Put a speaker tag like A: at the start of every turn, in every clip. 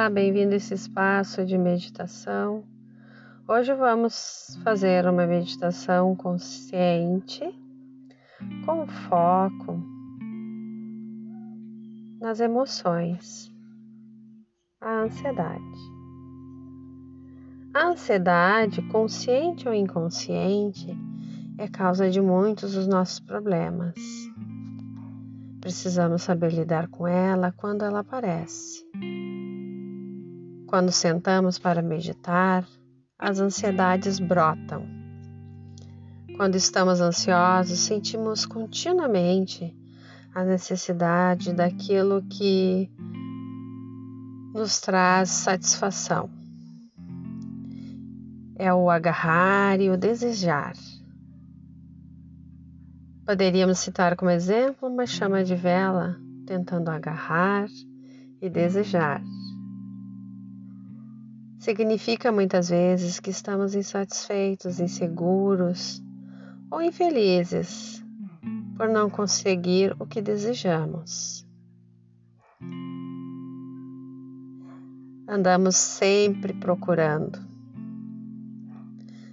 A: Olá, bem-vindo a esse espaço de meditação. Hoje vamos fazer uma meditação consciente com foco nas emoções, a ansiedade. A ansiedade, consciente ou inconsciente, é causa de muitos dos nossos problemas. Precisamos saber lidar com ela quando ela aparece. Quando sentamos para meditar, as ansiedades brotam. Quando estamos ansiosos, sentimos continuamente a necessidade daquilo que nos traz satisfação. É o agarrar e o desejar. Poderíamos citar como exemplo uma chama de vela tentando agarrar e desejar significa muitas vezes que estamos insatisfeitos, inseguros ou infelizes por não conseguir o que desejamos. Andamos sempre procurando,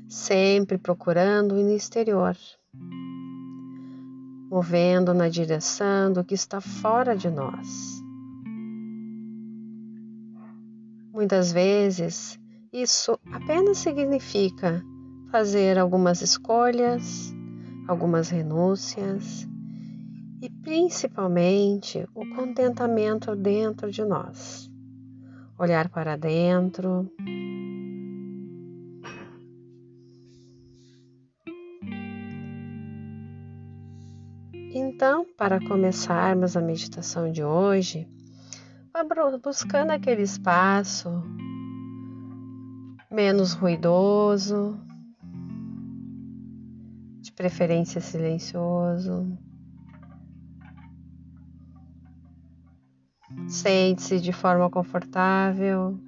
A: sempre procurando no exterior, movendo na direção do que está fora de nós. Muitas vezes, isso apenas significa fazer algumas escolhas, algumas renúncias e principalmente o contentamento dentro de nós. Olhar para dentro. Então, para começarmos a meditação de hoje, buscando aquele espaço menos ruidoso, de preferência silencioso. Sente-se de forma confortável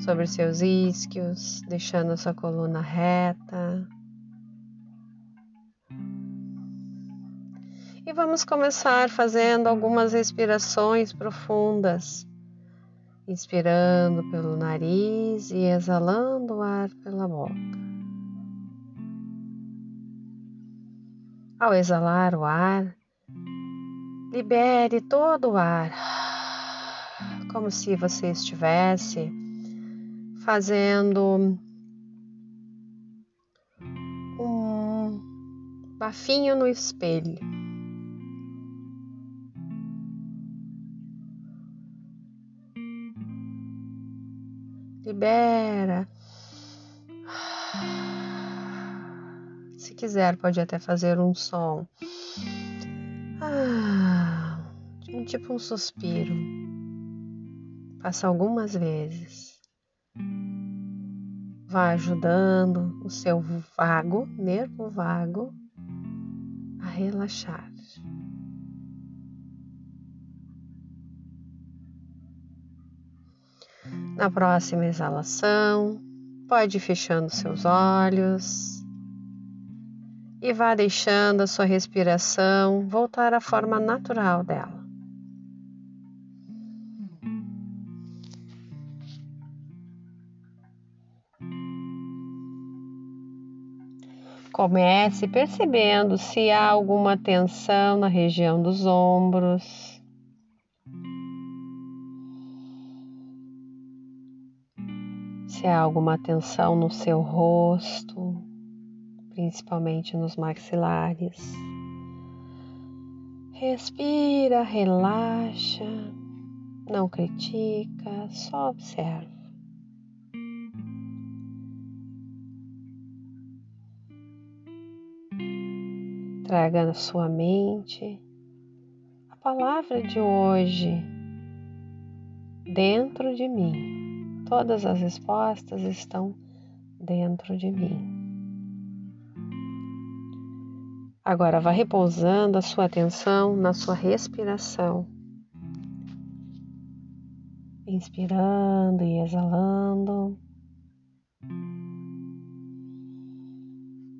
A: sobre seus isquios, deixando a sua coluna reta. Vamos começar fazendo algumas respirações profundas, inspirando pelo nariz e exalando o ar pela boca. Ao exalar o ar, libere todo o ar, como se você estivesse fazendo um bafinho no espelho. Libera. Se quiser, pode até fazer um som. Ah, um tipo um suspiro. Faça algumas vezes. Vá ajudando o seu vago, nervo vago, a relaxar. Na próxima exalação, pode ir fechando seus olhos e vá deixando a sua respiração voltar à forma natural dela. Comece percebendo se há alguma tensão na região dos ombros se há alguma tensão no seu rosto, principalmente nos maxilares. Respira, relaxa, não critica, só observa. Traga na sua mente a palavra de hoje dentro de mim. Todas as respostas estão dentro de mim. Agora vá repousando a sua atenção na sua respiração. Inspirando e exalando.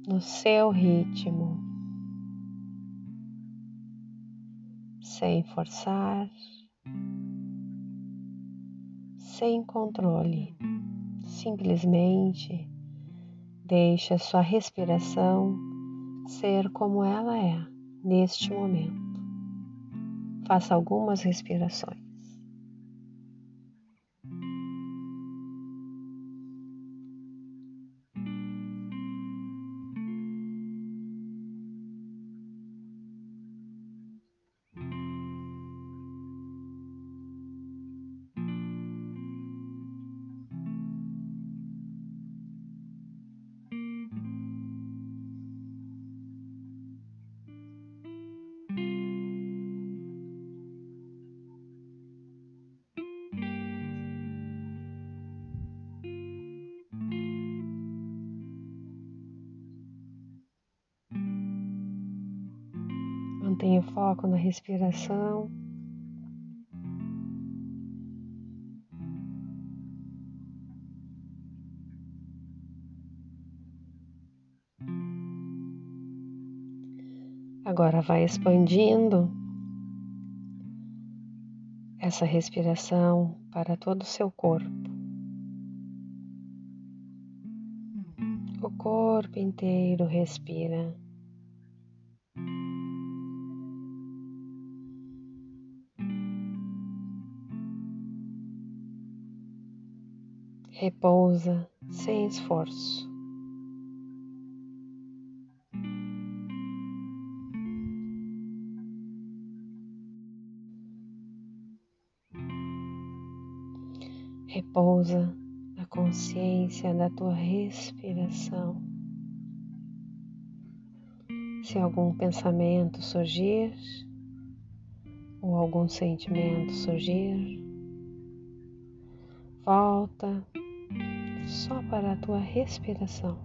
A: No seu ritmo. Sem forçar sem controle. Simplesmente deixe a sua respiração ser como ela é neste momento. Faça algumas respirações. Foco na respiração. Agora vai expandindo essa respiração para todo o seu corpo. O corpo inteiro respira. Repousa sem esforço. Repousa na consciência da tua respiração. Se algum pensamento surgir ou algum sentimento surgir, volta só para a tua respiração.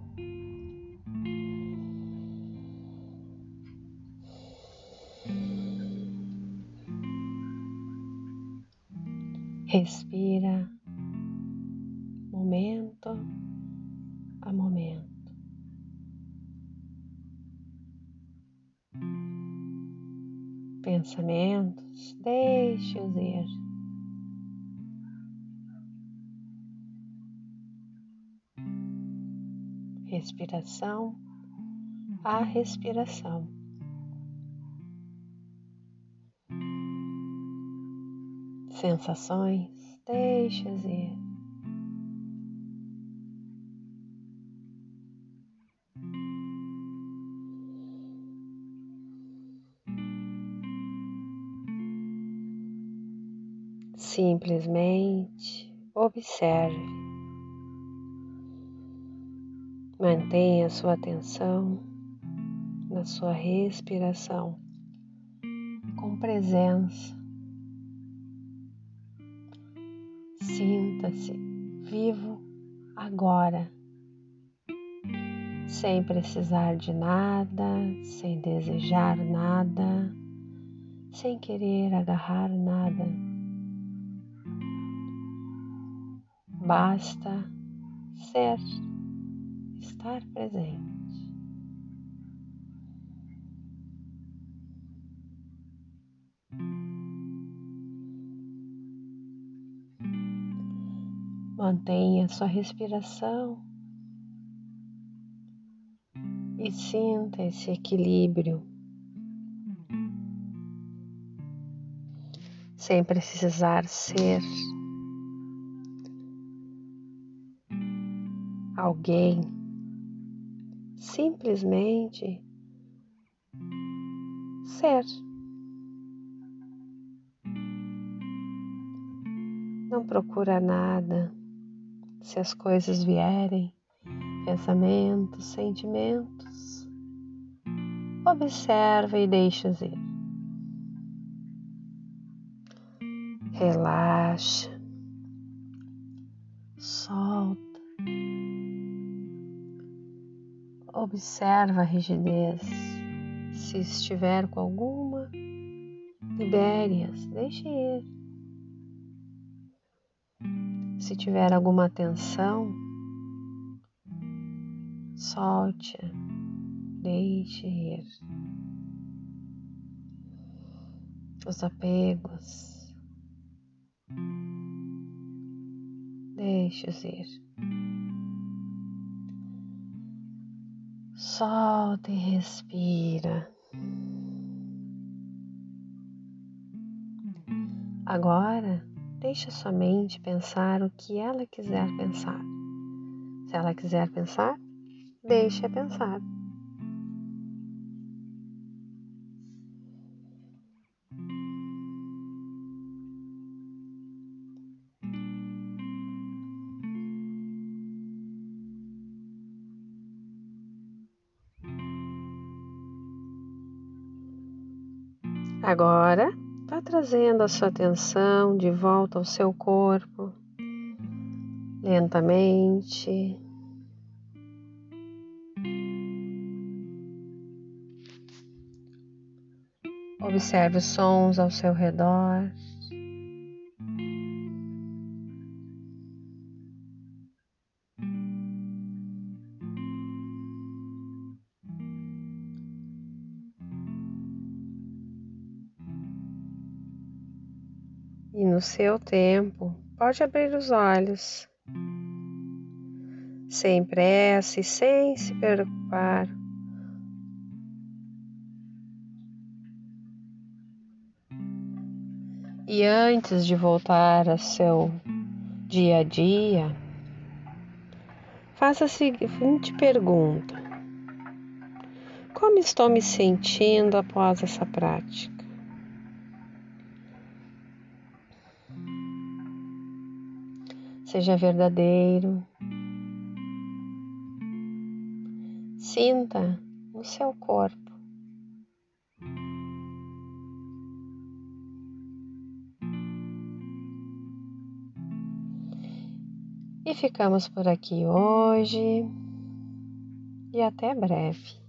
A: Respira momento a momento. Pensamentos, deixe-os ir. Respiração a respiração. Sensações, deixa-as ir. Simplesmente observe Mantenha sua atenção na sua respiração com presença. Sinta-se vivo agora, sem precisar de nada, sem desejar nada, sem querer agarrar nada. Basta ser estar presente. Mantenha sua respiração e sinta esse equilíbrio. Sem precisar ser alguém simplesmente ser. Não procura nada. Se as coisas vierem, pensamentos, sentimentos, observa e deixa ir. Relaxa, Observa a rigidez. Se estiver com alguma, libere-as, deixe ir. Se tiver alguma tensão, solte-a, deixe ir. Os apegos, Deixe-os ir. Solta e respira. Agora, deixa sua mente pensar o que ela quiser pensar. Se ela quiser pensar, deixa pensar. Agora, vá trazendo a sua atenção de volta ao seu corpo, lentamente. Observe os sons ao seu redor. E no seu tempo pode abrir os olhos, sem pressa e sem se preocupar. E antes de voltar ao seu dia a dia, faça a seguinte pergunta: Como estou me sentindo após essa prática? Seja verdadeiro. Sinta no seu corpo. E ficamos por aqui hoje e até breve.